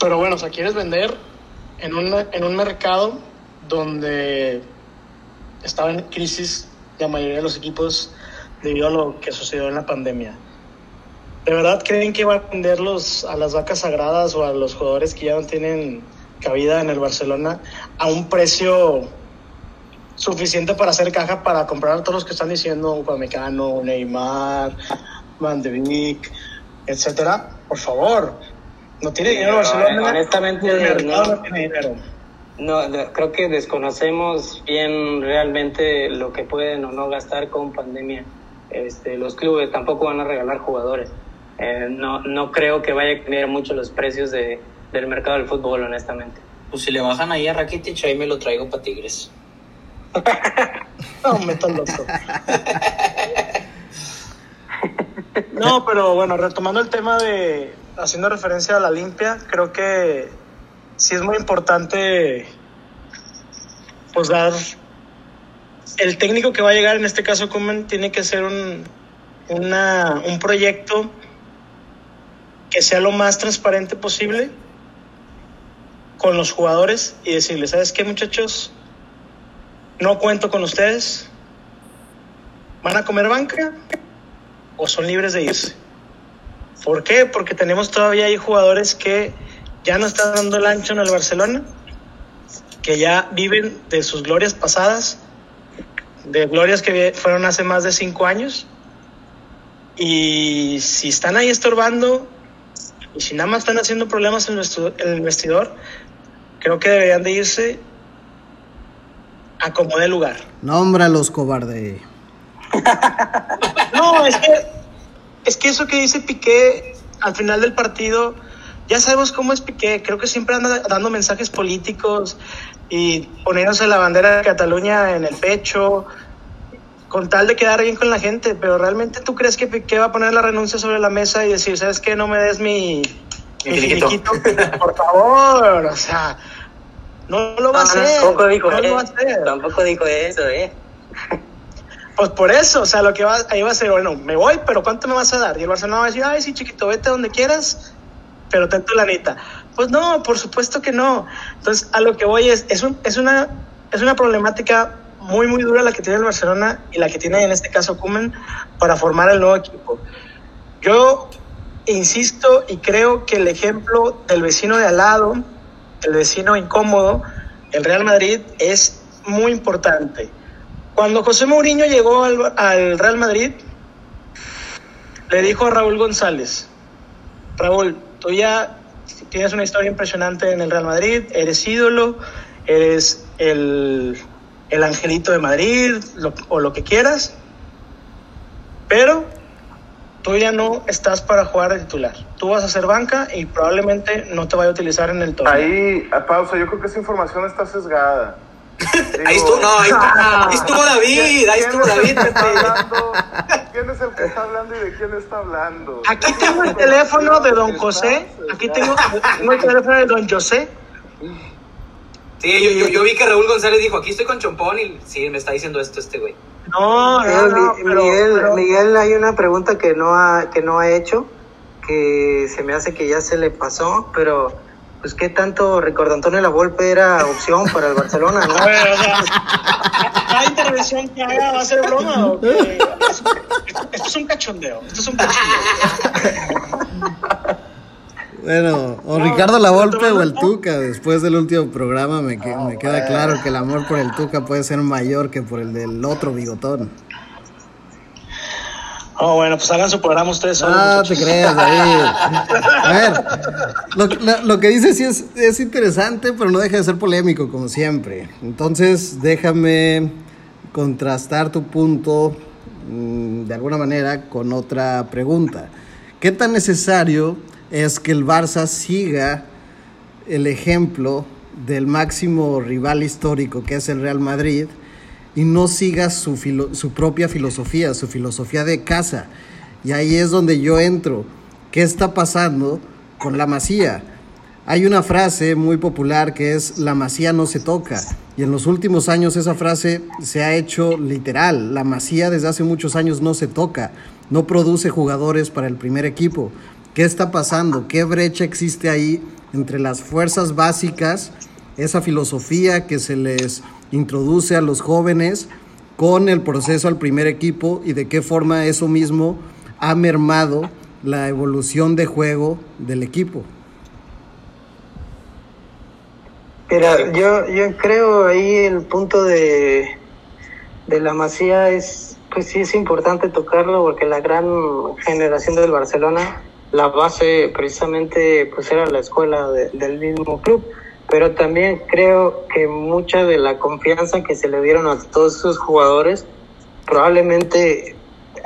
Pero bueno, o sea, quieres vender en, una, en un mercado donde estaba en crisis la mayoría de los equipos debido a lo que sucedió en la pandemia. ¿De verdad creen que van a venderlos a las vacas sagradas o a los jugadores que ya no tienen cabida en el Barcelona a un precio suficiente para hacer caja para comprar a todos los que están diciendo Upamecano, Neymar, Van de Beek, etcétera? Por favor, no tiene dinero Barcelona. Honestamente, el mercado no, no tiene dinero. No, creo que desconocemos bien realmente lo que pueden o no gastar con pandemia. Este, los clubes tampoco van a regalar jugadores. Eh, no, no creo que vaya a cambiar mucho los precios de, del mercado del fútbol, honestamente. Pues si le bajan ahí a Rakitic, ahí me lo traigo para Tigres. no, me loco. No, pero bueno, retomando el tema de, haciendo referencia a la limpia, creo que sí es muy importante pues dar el técnico que va a llegar, en este caso Kuman, tiene que ser un, una, un proyecto que sea lo más transparente posible con los jugadores y decirles, ¿sabes qué muchachos? No cuento con ustedes. ¿Van a comer banca o son libres de irse? ¿Por qué? Porque tenemos todavía ahí jugadores que ya no están dando el ancho en el Barcelona, que ya viven de sus glorias pasadas, de glorias que fueron hace más de cinco años. Y si están ahí estorbando y si nada más están haciendo problemas en el vestidor, creo que deberían de irse a como de lugar. Nómbralos, cobarde. no, es que, es que eso que dice Piqué al final del partido, ya sabemos cómo es Piqué. Creo que siempre anda dando mensajes políticos y poniéndose la bandera de Cataluña en el pecho con tal de quedar bien con la gente, pero realmente tú crees que Piqué va a poner la renuncia sobre la mesa y decir, ¿sabes qué? No me des mi, Mi finiquito, por favor, o sea, no lo va a hacer. Tampoco dijo no lo va a eso. hacer. Tampoco dijo eso, ¿eh? Pues por eso, o sea, lo que va, ahí va a ser, bueno, me voy, pero ¿cuánto me vas a dar? Y el Barcelona va a decir, ay, sí, chiquito, vete donde quieras, pero ten tu lanita. Pues no, por supuesto que no. Entonces, a lo que voy es, es, un- es, una, es una problemática muy, muy dura la que tiene el Barcelona y la que tiene en este caso Kuman para formar el nuevo equipo. Yo insisto y creo que el ejemplo del vecino de al lado, el vecino incómodo, el Real Madrid, es muy importante. Cuando José Mourinho llegó al, al Real Madrid, le dijo a Raúl González, Raúl, tú ya tienes una historia impresionante en el Real Madrid, eres ídolo, eres el, el angelito de Madrid lo- o lo que quieras, pero tú ya no estás para jugar de titular. Tú vas a ser banca y probablemente no te vaya a utilizar en el torneo. Ahí, a pausa, yo creo que esa información está sesgada. Ahí estuvo, no, ahí, ahí estuvo David, ahí ¿Quién estuvo David, que está Pepe. hablando? ¿Quién es el que está hablando y de quién está hablando? Aquí tengo el teléfono de don José. Aquí tengo, tengo el teléfono de don José. Sí, yo, yo, yo vi que Raúl González dijo, aquí estoy con Chompón y sí, me está diciendo esto este güey. No, no, Miguel, no, pero- Miguel, pero- Miguel, hay una pregunta que no ha, que no ha hecho, que se me hace que ya se le pasó, pero pues qué tanto Ricardo Antonio La Volpe era opción para el Barcelona, ¿no? Ver, o sea, cada intervención que haga va a ser broma o? Esto, esto es un cachondeo. Esto es un cachondeo. Bueno, o No, Ricardo Lavolpe pero- o el Tuca. Después del último programa me, que- me queda claro que el amor por el Tuca puede ser mayor que por el del otro bigotón. Oh, bueno, pues hagan su programa ustedes solos. Ah, te muchachos. creas, David. A ver, lo, lo- lo que dices sí es, es interesante, pero no deja de ser polémico, como siempre. Entonces, déjame contrastar tu punto mm, de alguna manera con otra pregunta. ¿Qué tan necesario es que el Barça siga el ejemplo del máximo rival histórico que es el Real Madrid y no siga su, filo- su propia filosofía, su filosofía de casa. Y ahí es donde yo entro. ¿Qué está pasando con la masía? Hay una frase muy popular que es la masía no se toca. Y en los últimos años esa frase se ha hecho literal. La masía desde hace muchos años no se toca. No produce jugadores para el primer equipo. ¿Qué está pasando? ¿Qué brecha existe ahí entre las fuerzas básicas, esa filosofía que se les introduce a los jóvenes con el proceso al primer equipo y de qué forma eso mismo ha mermado la evolución de juego del equipo? Mira, yo, yo creo ahí el punto de, de la Masía es, pues sí es importante tocarlo porque la gran generación del Barcelona, la base precisamente pues era la escuela de- del mismo club, pero también creo que mucha de la confianza que se le dieron a todos esos jugadores, probablemente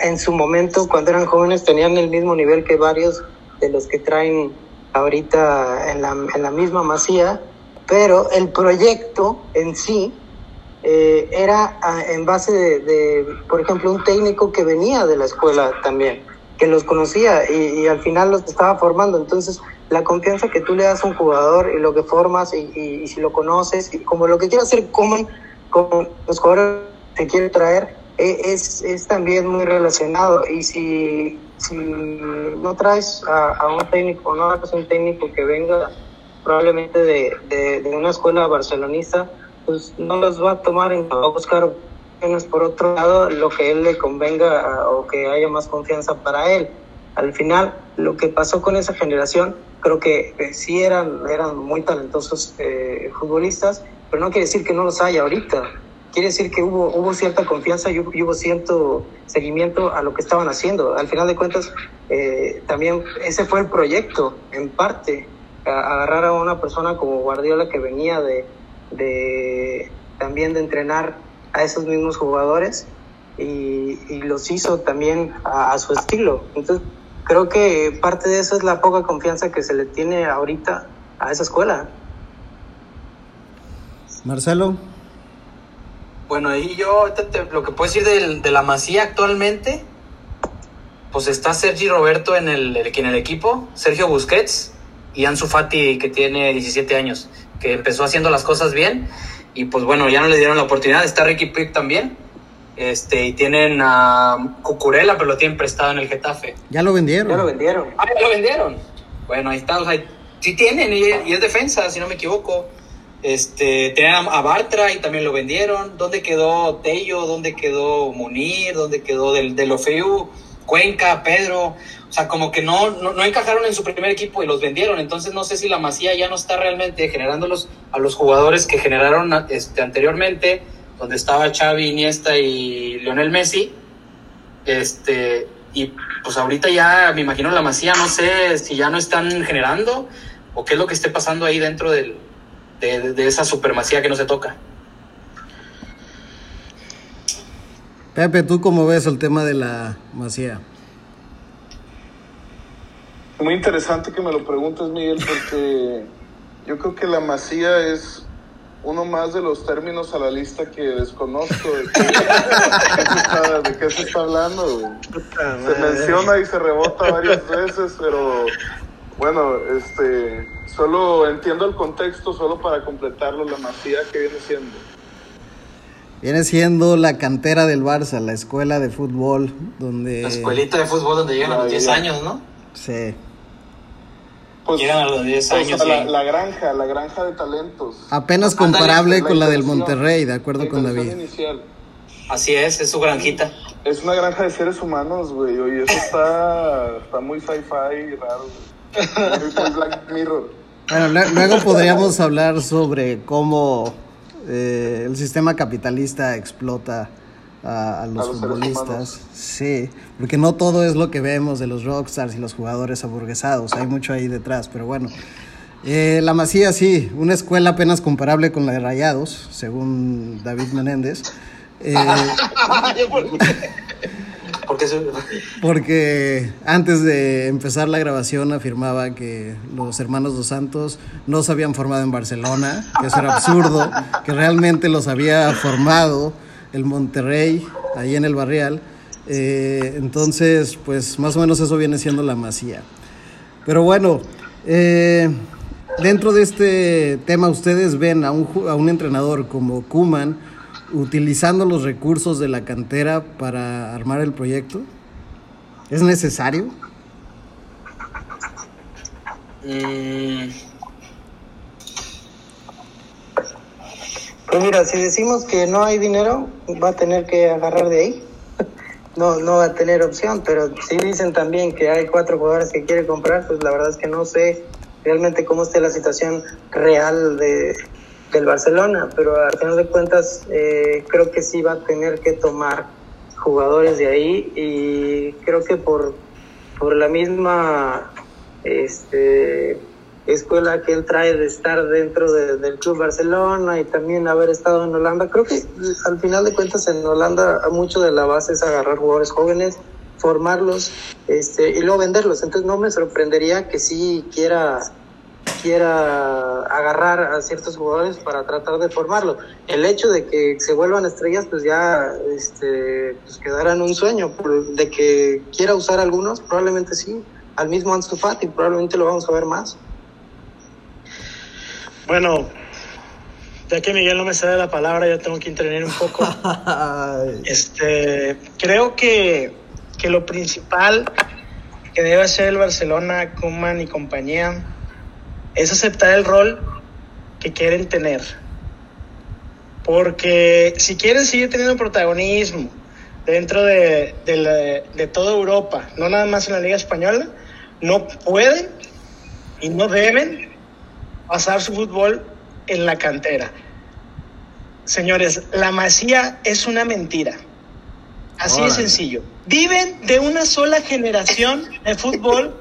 en su momento cuando eran jóvenes tenían el mismo nivel que varios de los que traen ahorita en la, en la misma Masía, pero el proyecto en sí eh, era ah, en base de, de, por ejemplo, un técnico que venía de la escuela también, que los conocía y, al final los estaba formando. Entonces, la confianza que tú le das a un jugador y lo que formas y, si lo conoces, y como lo que quiere hacer Coman con los jugadores que quiere traer, eh, es, es también muy relacionado. Y si, si no traes a, un técnico, no traes un técnico que venga probablemente de, de, de una escuela barcelonista, pues no los va a tomar en va a buscar por otro lado, lo que él le convenga a- o que haya más confianza para él. Al final, lo que pasó con esa generación, creo que eh, sí eran, eran muy talentosos eh, futbolistas, pero no quiere decir que no los haya ahorita. Quiere decir que hubo, hubo cierta confianza y hubo, y hubo cierto seguimiento a lo que estaban haciendo. Al final de cuentas, eh, también ese fue el proyecto, en parte, a- agarrar a una persona como Guardiola que venía de, de también de entrenar a esos mismos jugadores y, y los hizo también a, a su estilo. Entonces, creo que parte de eso es la poca confianza que se le tiene ahorita a esa escuela. Marcelo, Bueno, ahí yo ahorita te- lo que puedo decir del- de la Masía actualmente, pues está Sergi Roberto en el, el- en el equipo, Sergio Busquets y Ansu Fati que tiene 17 años, que empezó haciendo las cosas bien y pues bueno, ya no le dieron la oportunidad. Está Ricky Pick también. Este, y tienen a Cucurella, pero lo tienen prestado en el Getafe. Ya lo vendieron. Ya lo vendieron. Ah, ya lo vendieron. Bueno, ahí está, o sea, sí tienen y, y es defensa, si no me equivoco. Este, tenían a Bartra y también lo vendieron. ¿Dónde quedó Tello? ¿Dónde quedó Munir? ¿Dónde quedó del, del Ofeu? Cuenca, Pedro. O sea, como que no, no, no, encajaron en su primer equipo y los vendieron. Entonces no sé si la Masía ya no está realmente generándolos a los jugadores que generaron este, anteriormente, donde estaba Xavi, Iniesta y Lionel Messi. Este, y pues ahorita ya me imagino la Masía, no sé si ya no están generando o qué es lo que esté pasando ahí dentro del, de, de esa supermasía que no se toca. Pepe, ¿tú cómo ves el tema de la masía? Muy interesante que me lo preguntes, Miguel, porque yo creo que la masía es uno más de los términos a la lista que desconozco de qué, de qué, se, está, de qué se está hablando. Se menciona y se rebota varias veces, pero bueno, este, solo entiendo el contexto, solo para completarlo, la masía que viene siendo. Viene siendo la cantera del Barça, la escuela de fútbol, donde... La escuelita de fútbol donde llegan a los 10 años, ¿no? Sí. Pues, llegan a los 10 pues, años. la, sí. la, granja, la granja de talentos. Apenas comparable La con la del intención, Monterrey, de acuerdo la con David. Inicial. Así es, es su granjita. Es una granja de seres humanos, güey. Oye, eso está, está muy sci-fi y raro, güey. Muy, muy Black Mirror. Bueno, lue- luego podríamos hablar sobre cómo eh, el sistema capitalista explota a, a los, A los seres futbolistas. Sí, porque no todo es lo que vemos de los rockstars y los jugadores aburguesados, hay mucho ahí detrás, pero bueno. Eh, la Masía, sí, una escuela apenas comparable con la de Rayados, según David Menéndez. Eh, porque antes de empezar la grabación afirmaba que los hermanos dos Santos no se habían formado en Barcelona, que eso era absurdo, que realmente los había formado el Monterrey, ahí en el Barrial. Eh, entonces, pues más o menos eso viene siendo la masía. Pero bueno, eh, dentro de este tema, ¿ustedes ven a un, a un entrenador como Kuman utilizando los recursos de la cantera para armar el proyecto? ¿Es necesario? Mm, Pues mira, si decimos que no hay dinero, va a tener que agarrar de ahí. No, no va a tener opción, pero si dicen también que hay cuatro jugadores que quiere comprar, pues la verdad es que no sé realmente cómo esté la situación real de, del Barcelona, pero al final de cuentas eh, creo que sí va a tener que tomar jugadores de ahí y creo que por, por la misma este, escuela que él trae de estar dentro de- del Club Barcelona y también haber estado en Holanda. Creo que al final de cuentas en Holanda mucho de la base es agarrar jugadores jóvenes, formarlos este, y luego venderlos. Entonces no me sorprendería que sí quiera quiera agarrar a ciertos jugadores para tratar de formarlo. El hecho de que se vuelvan estrellas, pues ya este, pues quedará en un sueño. De que quiera usar algunos, probablemente sí. Al mismo Ansu Fati, probablemente lo vamos a ver más. Bueno, ya que Miguel no me cede la palabra, yo tengo que intervenir un poco. Este, creo que, que lo principal que debe hacer el Barcelona, Koeman y compañía es aceptar el rol que quieren tener. Porque si quieren seguir teniendo protagonismo dentro de, de, la- de toda Europa, no nada más en la Liga Española, no pueden y no deben pasar su fútbol en la cantera. Señores, la masía es una mentira. Así de Órale. sencillo. Viven de una sola generación de fútbol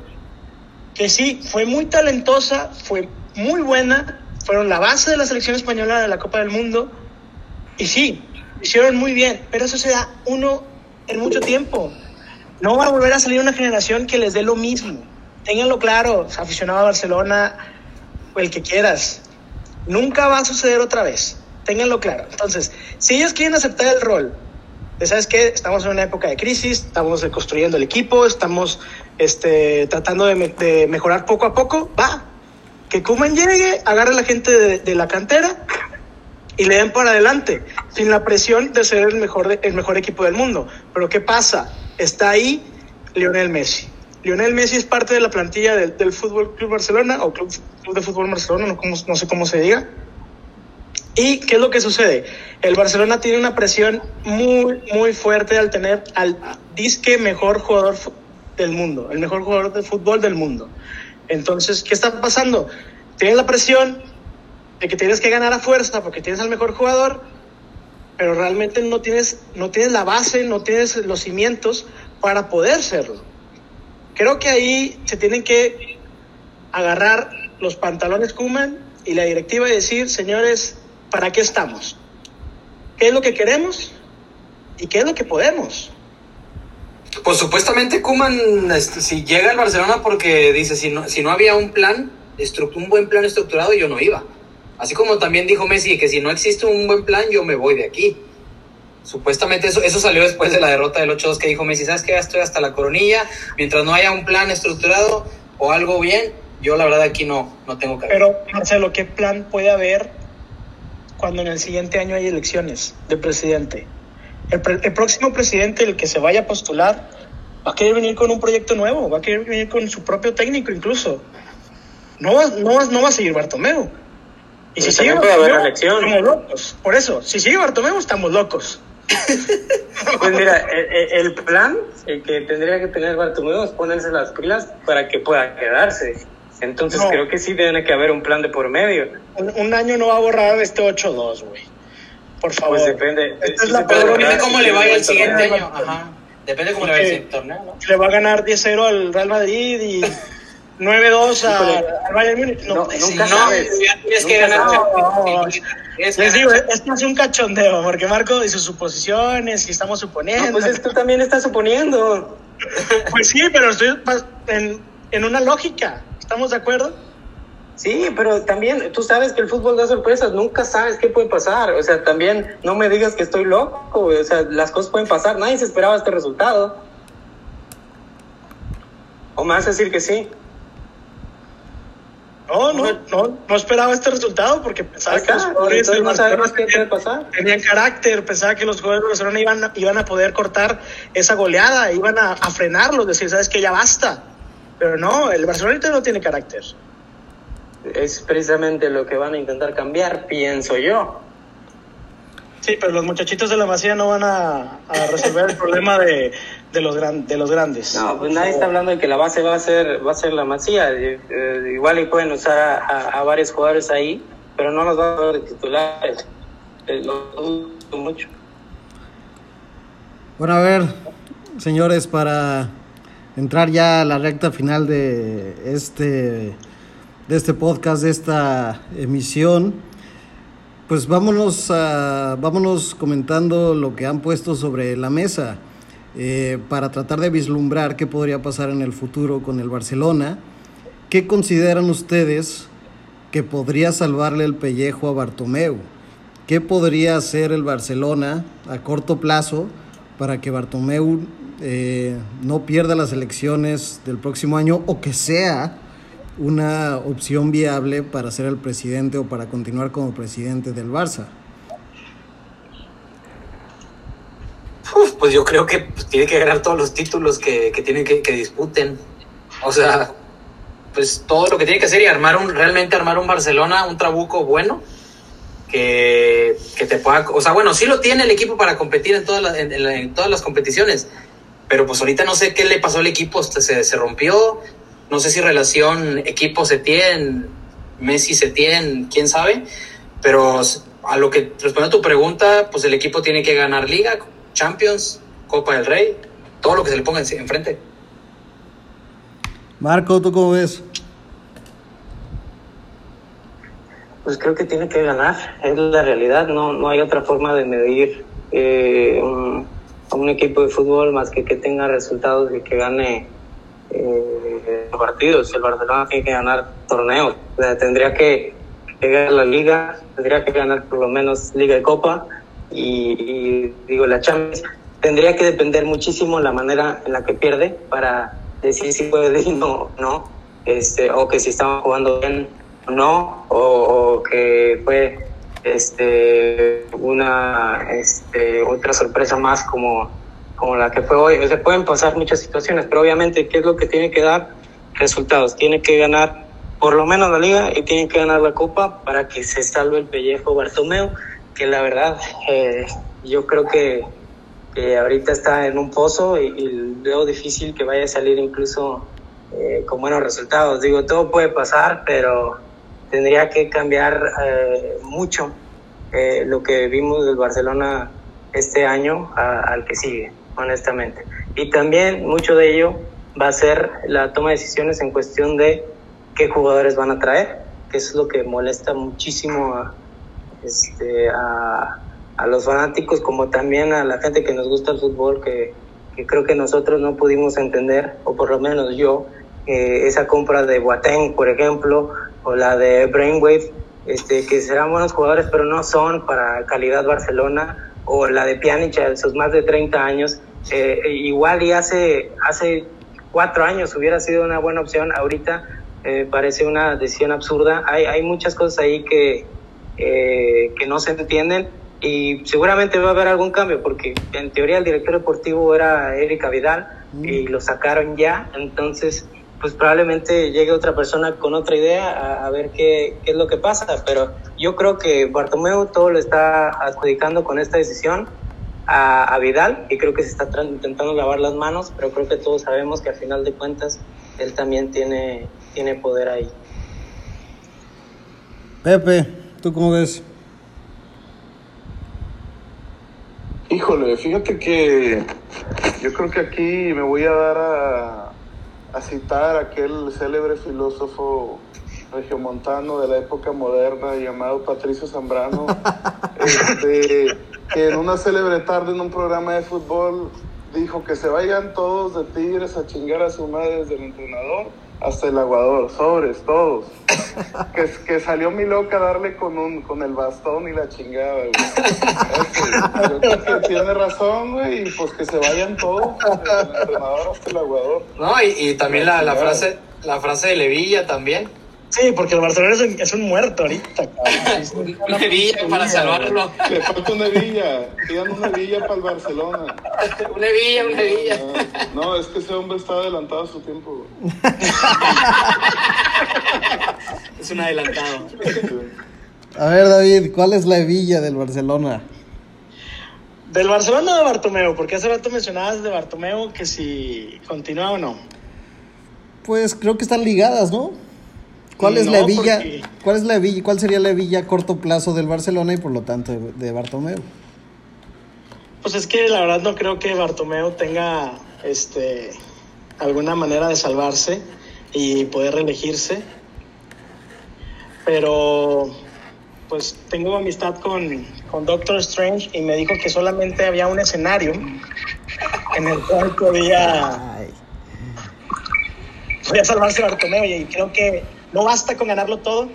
que sí, fue muy talentosa, fue muy buena, fueron la base de la selección española de la Copa del Mundo y sí, hicieron muy bien, pero eso se da uno en mucho tiempo. No va a volver a salir una generación que les dé lo mismo. Ténganlo claro, aficionado a Barcelona, el que quieras. Nunca va a suceder otra vez. Ténganlo claro. Entonces, si ellos quieren aceptar el rol, ¿sabes qué? Estamos en una época de crisis, estamos construyendo el equipo, estamos este, tratando de, me- de mejorar poco a poco, va. Que Kuman llegue, agarre a la gente de, la cantera y le den para adelante, sin la presión de ser el mejor, el mejor equipo del mundo. Pero ¿qué pasa? Está ahí Lionel Messi. Lionel Messi es parte de la plantilla del, del Fútbol Club Barcelona o Club, Club de Fútbol Barcelona, no, cómo- no sé cómo se diga. ¿Y qué es lo que sucede? El Barcelona tiene una presión muy, muy fuerte al tener al disque mejor jugador del mundo, el mejor jugador de fútbol del mundo. Entonces, ¿qué está pasando? Tienes la presión de que tienes que ganar a fuerza porque tienes al mejor jugador, pero realmente no tienes, no tienes la base, no tienes los cimientos para poder serlo. Creo que ahí se tienen que agarrar los pantalones Kuman y la directiva y decir, señores, ¿para qué estamos? ¿Qué es lo que queremos? ¿Y qué es lo que podemos? Pues supuestamente Kuman, este, si llega al Barcelona porque dice, si no, si no había un plan, un buen plan estructurado, yo no iba. Así como también dijo Messi que si no existe un buen plan, yo me voy de aquí. Supuestamente eso, eso salió después de la derrota del 8-2 que dijo Messi, ¿sabes qué? Ya estoy hasta la coronilla, mientras no haya un plan estructurado o algo bien, yo la verdad aquí no, no tengo que Pero, Marcelo, ¿qué plan puede haber cuando en el siguiente año hay elecciones de presidente? El, pre- el próximo presidente, el que se vaya a postular, va a querer venir con un proyecto nuevo, va a querer venir con su propio técnico incluso. No va, no va, no va a seguir Bartomeu. Y si sigue Bartomeu, estamos locos. Por eso, si sigue Bartomeu, estamos locos. Pues mira, el, el plan el que tendría que tener Bartomeu es ponerse las pilas para que pueda quedarse. Entonces No. creo que sí tiene que haber un plan de por medio. Un, un año no va a borrar este 8-2, güey. Por favor. Pues depende. Esta sí es la Depende cómo le vaya el siguiente año. Ajá. Depende cómo le vaya el siguiente torneo, ¿no? le va a ganar 10-0 al Real Madrid y 9-2 a- Híjole. al Bayern Múnich. No, No, pues, nunca no, sabes. ya tienes que ganar. Que Les digo, esto es un cachondeo, porque Marco y sus suposiciones y estamos suponiendo. No, pues es- tú también estás suponiendo. Pues sí, pero estoy en, en una lógica. ¿Estamos de acuerdo? Sí, pero también tú sabes que el fútbol da sorpresas, nunca sabes qué puede pasar. O sea, también no me digas que estoy loco, o sea, las cosas pueden pasar, nadie se esperaba este resultado. ¿O me vas a decir que sí? No, no, no, no esperaba este resultado porque pensaba que los jugadores del no Barcelona qué puede pasar. tenían carácter, pensaba que los jugadores del Barcelona iban, a- iban a poder cortar esa goleada, iban a, a frenarlos, decir, sabes que ya basta. Pero no, el Barcelona no tiene carácter. Es precisamente lo que van a intentar cambiar, pienso yo. Sí, pero los muchachitos de la Masía no van a, a resolver el problema de, de los, gran, de los grandes. No, pues nadie está hablando de que la base va a ser, va a ser la masía. Eh, eh, igual y pueden usar a, a- a varios jugadores ahí, pero no los va a dar de titulares. Eh, lo dudo mucho. Bueno, a ver, señores, para entrar ya a la recta final de este, de este podcast, de esta emisión, pues vámonos, a, vámonos comentando lo que han puesto sobre la mesa eh, para tratar de vislumbrar qué podría pasar en el futuro con el Barcelona. ¿Qué consideran ustedes que podría salvarle el pellejo a Bartomeu? ¿Qué podría hacer el Barcelona a corto plazo para que Bartomeu eh, no pierda las elecciones del próximo año o que sea una opción viable para ser el presidente o para continuar como presidente del Barça? Uf, pues yo creo que pues, tiene que ganar todos los títulos que, tienen que, que disputen. O sea, pues todo lo que tiene que hacer y armar un, realmente armar un Barcelona, un trabuco bueno, que, que te pueda, o sea, bueno, sí lo tiene el equipo para competir en todas las, en, todas las competiciones, pero pues ahorita no sé qué le pasó al equipo, se, se, se rompió, no sé si relación equipo se tiene, Messi se tiene, quién sabe, pero a lo que responde a tu pregunta, pues el equipo tiene que ganar Liga, Champions, Copa del Rey, todo lo que se le ponga en- enfrente. Marco, ¿tú cómo ves? Pues creo que tiene que ganar, es la realidad, no, no hay otra forma de medir eh, un, a un equipo de fútbol más que que tenga resultados y que gane eh, partidos. El Barcelona tiene que ganar torneos, o sea, tendría que, que ganar la liga, tendría que ganar por lo menos liga y copa y, digo la Champions. Tendría que depender muchísimo la manera en la que pierde para decir si puede y no, no, este, o que si estamos jugando bien no, o, que fue este una este, otra sorpresa más como, como la que fue hoy. se pueden pasar muchas situaciones, pero obviamente, ¿qué es lo que tiene que dar? Resultados. Tiene que ganar por lo menos la liga y tiene que ganar la copa para que se salve el pellejo Bartomeu, que la verdad eh, yo creo que, ahorita está en un pozo y, veo difícil que vaya a salir incluso eh, con buenos resultados. Digo, todo puede pasar, pero tendría que cambiar eh, mucho lo que vimos del Barcelona este año al que sigue, honestamente. Y también mucho de ello va a ser la toma de decisiones en cuestión de qué jugadores van a traer, que es lo que molesta muchísimo a, este, a, los fanáticos como también a la gente que nos gusta el fútbol, que, creo que nosotros no pudimos entender, o por lo menos yo, esa compra de Boateng, por ejemplo, o la de Brainwave, este, que serán buenos jugadores, pero no son para calidad Barcelona, o la de Pjanic a sus más de 30 años, eh, igual y hace, hace cuatro años hubiera sido una buena opción, ahorita eh, parece una decisión absurda. Hay, hay muchas cosas ahí que, eh, que no se entienden y seguramente va a haber algún cambio porque en teoría el director deportivo era Erika Vidal y mm. lo sacaron ya, entonces pues probablemente llegue otra persona con otra idea a, ver qué, qué, es lo que pasa, pero yo creo que Bartomeu todo lo está adjudicando con esta decisión a, a Vidal y creo que se está intentando lavar las manos, pero creo que todos sabemos que al final de cuentas él también tiene tiene poder ahí. Pepe, ¿tú cómo ves? Híjole, fíjate que yo creo que aquí me voy a dar a, a citar a aquel célebre filósofo regiomontano de la época moderna llamado Patricio Zambrano, este, que en una célebre tarde en un programa de fútbol dijo que se vayan todos de Tigres a chingar a su madre desde el entrenador hasta el aguador, sobres, todos. que, que salió mi loca a darle con un con el bastón y la chingada, güey. yo creo que tiene razón, güey, y pues que se vayan todos, el entrenador hasta el aguador. No, y, y también la, la, frase, la frase de Levilla también. Sí, porque el Barcelona es un, es un muerto ahorita. una villa para salvarlo. Le falta una villa. Pidan una villa para el Barcelona. una villa, una villa. No, es que ese hombre está adelantado a su tiempo. es un adelantado. A ver, David, ¿cuál es la villa del Barcelona? Del Barcelona o de Bartomeu, porque hace rato mencionabas de Bartomeu que si continúa o no. Pues creo que están ligadas, ¿no? ¿Cuál es la villa? ¿Cuál es la villa? ¿Cuál sería la villa a corto plazo del Barcelona y por lo tanto de, Bartomeu? Pues es que la verdad no creo que Bartomeu tenga este alguna manera de salvarse y poder reelegirse. Pero pues tengo amistad con, con Doctor Strange y me dijo que solamente había un escenario en el cual podía, podía salvarse Bartomeu y creo que no basta con ganarlo todo.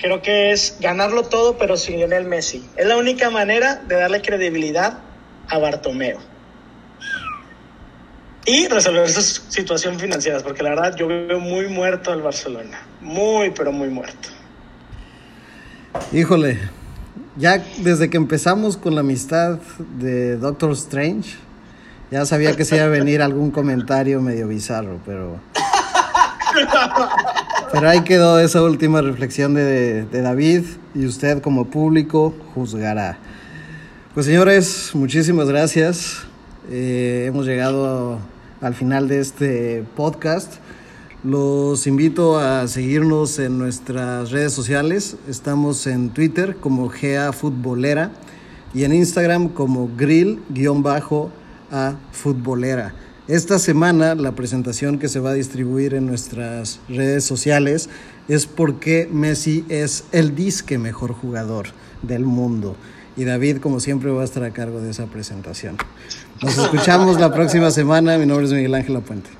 Creo que es ganarlo todo, pero sin Lionel Messi. Es la única manera de darle credibilidad a Bartomeo. Y resolver su situación financiera, porque la verdad yo veo muy muerto al Barcelona. Muy, pero muy muerto. Híjole, ya desde que empezamos con la amistad de Doctor Strange, ya sabía que se iba a venir algún comentario medio bizarro, pero pero ahí quedó esa última reflexión de, David y usted como público juzgará. Pues señores, muchísimas gracias. Eh, hemos llegado al final de este podcast. Los invito a seguirnos en nuestras redes sociales. Estamos en Twitter como GA Futbolera y en Instagram como grill-a Futbolera. Esta semana la presentación que se va a distribuir en nuestras redes sociales es porque Messi es el disque mejor jugador del mundo. Y David, como siempre, va a estar a cargo de esa presentación. Nos escuchamos la próxima semana. Mi nombre es Miguel Ángel Puente.